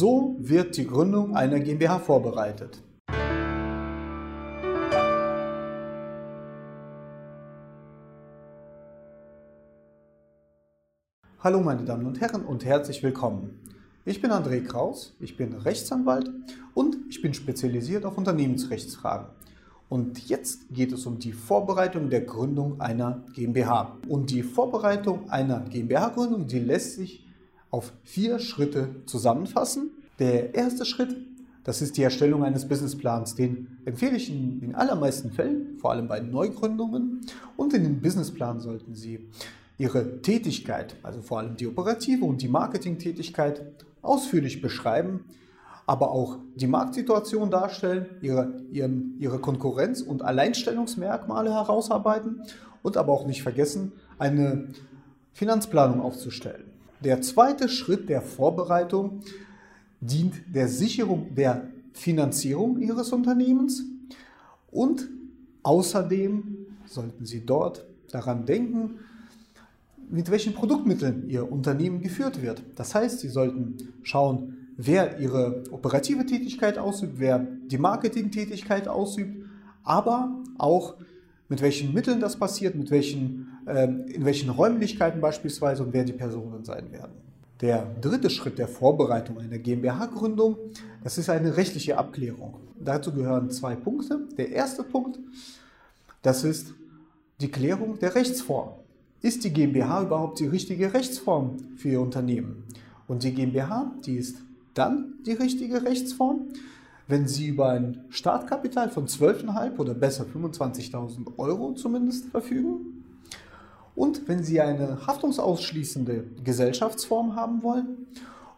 So wird die Gründung einer GmbH vorbereitet. Hallo meine Damen und Herren und herzlich willkommen. Ich bin André Kraus, ich bin Rechtsanwalt und ich bin spezialisiert auf Unternehmensrechtsfragen. Und jetzt geht es um die Vorbereitung der Gründung einer GmbH. Und die Vorbereitung einer GmbH-Gründung, die lässt sich auf vier Schritte zusammenfassen. Der erste Schritt, das ist die Erstellung eines Businessplans. Den empfehle ich in den allermeisten Fällen, vor allem bei Neugründungen. Und in den Businessplan sollten Sie Ihre Tätigkeit, also vor allem die operative und die Marketingtätigkeit, ausführlich beschreiben aber auch die Marktsituation darstellen, ihre, ihren, ihre Konkurrenz- und Alleinstellungsmerkmale herausarbeiten und aber auch nicht vergessen, eine Finanzplanung aufzustellen. Der zweite Schritt der Vorbereitung dient der Sicherung der Finanzierung Ihres Unternehmens und außerdem sollten Sie dort daran denken, mit welchen Produktmitteln Ihr Unternehmen geführt wird. Das heißt, Sie sollten schauen, wer ihre operative Tätigkeit ausübt, wer die Marketingtätigkeit ausübt, aber auch mit welchen Mitteln das passiert, mit welchen, äh, in welchen Räumlichkeiten beispielsweise und wer die Personen sein werden. Der dritte Schritt der Vorbereitung einer GmbH-Gründung, das ist eine rechtliche Abklärung. Dazu gehören zwei Punkte. Der erste Punkt, das ist die Klärung der Rechtsform. Ist die GmbH überhaupt die richtige Rechtsform für Ihr Unternehmen? Und die GmbH, die ist dann die richtige Rechtsform. Wenn Sie über ein Startkapital von 12.500 oder besser 25.000 Euro zumindest verfügen und wenn Sie eine haftungsausschließende Gesellschaftsform haben wollen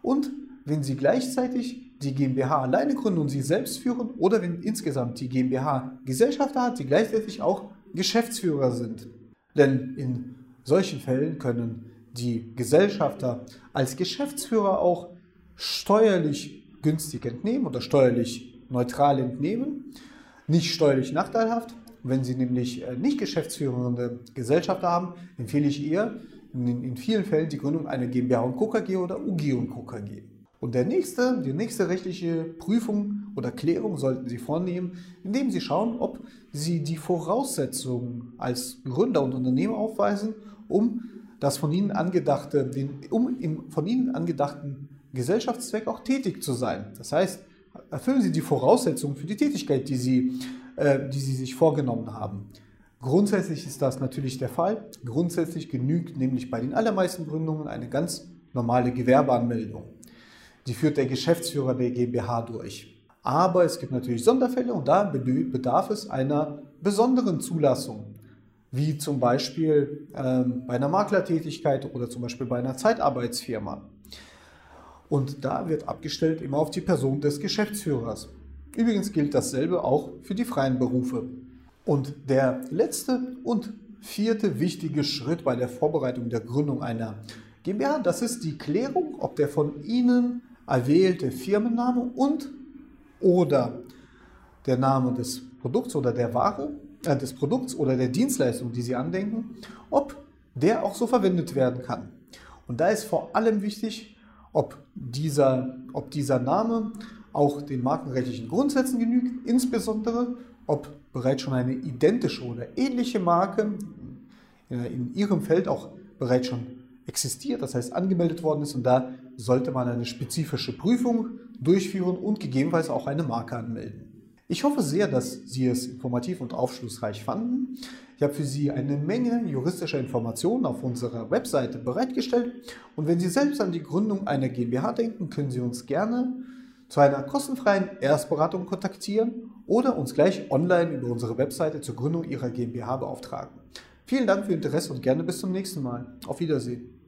und wenn Sie gleichzeitig die GmbH alleine gründen und Sie selbst führen oder wenn insgesamt die GmbH Gesellschafter hat, die gleichzeitig auch Geschäftsführer sind. Denn in solchen Fällen können die Gesellschafter als Geschäftsführer auch steuerlich günstig entnehmen oder steuerlich neutral entnehmen, nicht steuerlich nachteilhaft. Wenn Sie nämlich äh, nicht geschäftsführende Gesellschafter haben, empfehle ich ihr in, in vielen Fällen die Gründung einer GmbH und Co. Oder UG und Co. Und der nächste, die nächste rechtliche Prüfung oder Klärung sollten Sie vornehmen, indem Sie schauen, ob Sie die Voraussetzungen als Gründer und Unternehmer aufweisen, um das von Ihnen angedachte, den, um im von Ihnen angedachten Gesellschaftszweck auch tätig zu sein. Das heißt, erfüllen Sie die Voraussetzungen für die Tätigkeit, die Sie, äh, die Sie sich vorgenommen haben. Grundsätzlich ist das natürlich der Fall. Grundsätzlich genügt nämlich bei den allermeisten Gründungen eine ganz normale Gewerbeanmeldung. Die führt der Geschäftsführer der GmbH durch. Aber es gibt natürlich Sonderfälle und da bedarf es einer besonderen Zulassung, wie zum Beispiel ähm, bei einer Maklertätigkeit oder zum Beispiel bei einer Zeitarbeitsfirma. Und da wird abgestellt immer auf die Person des Geschäftsführers. Übrigens gilt dasselbe auch für die freien Berufe. Und der letzte und vierte wichtige Schritt bei der Vorbereitung der Gründung einer GmbH, das ist die Klärung, ob der von Ihnen erwählte Firmenname und oder der Name des Produkts oder der Ware, äh, des Produkts oder der Dienstleistung, die Sie andenken, ob der auch so verwendet werden kann. Und da ist vor allem wichtig, ob dieser, ob dieser Name auch den markenrechtlichen Grundsätzen genügt, insbesondere ob bereits schon eine identische oder ähnliche Marke in Ihrem Feld auch bereits schon existiert, das heißt angemeldet worden ist und da sollte man eine spezifische Prüfung durchführen und gegebenenfalls auch eine Marke anmelden. Ich hoffe sehr, dass Sie es informativ und aufschlussreich fanden. Ich habe für Sie eine Menge juristischer Informationen auf unserer Webseite bereitgestellt und wenn Sie selbst an die Gründung einer GmbH denken, können Sie uns gerne zu einer kostenfreien Erstberatung kontaktieren oder uns gleich online über unsere Webseite zur Gründung Ihrer GmbH beauftragen. Vielen Dank für Ihr Interesse und gerne bis zum nächsten Mal. Auf Wiedersehen.